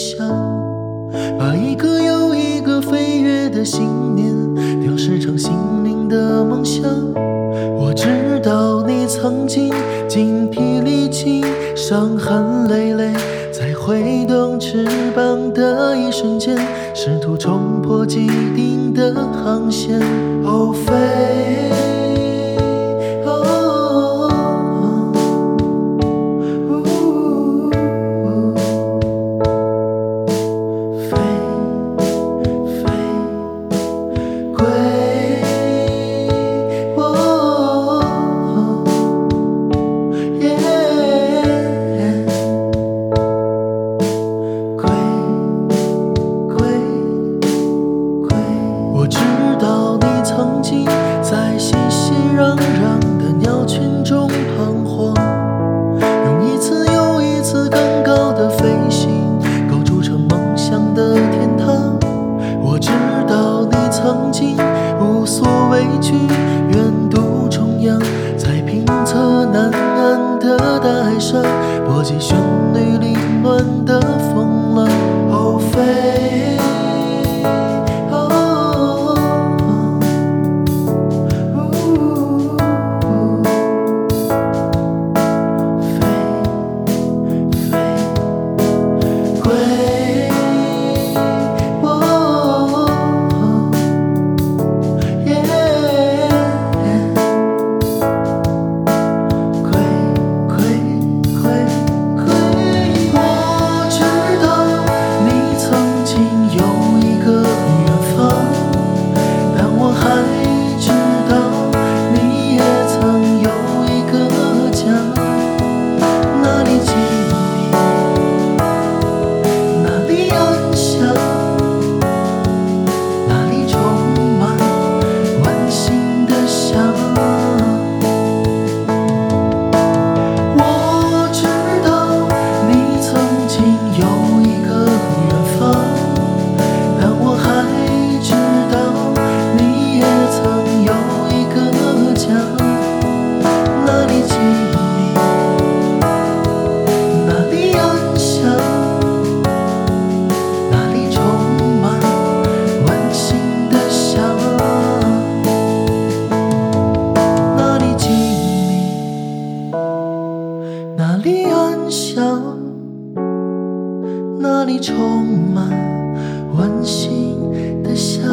想，把一个又一个飞跃的信念雕饰成心灵的梦想。我知道你曾经精疲力尽，伤痕累累，在挥动翅膀的一瞬间，试图冲破既定的航线。哦，飞。无所畏惧，远渡重洋，在平仄难安的大海上，波及旋律凌乱的那里充满温馨的香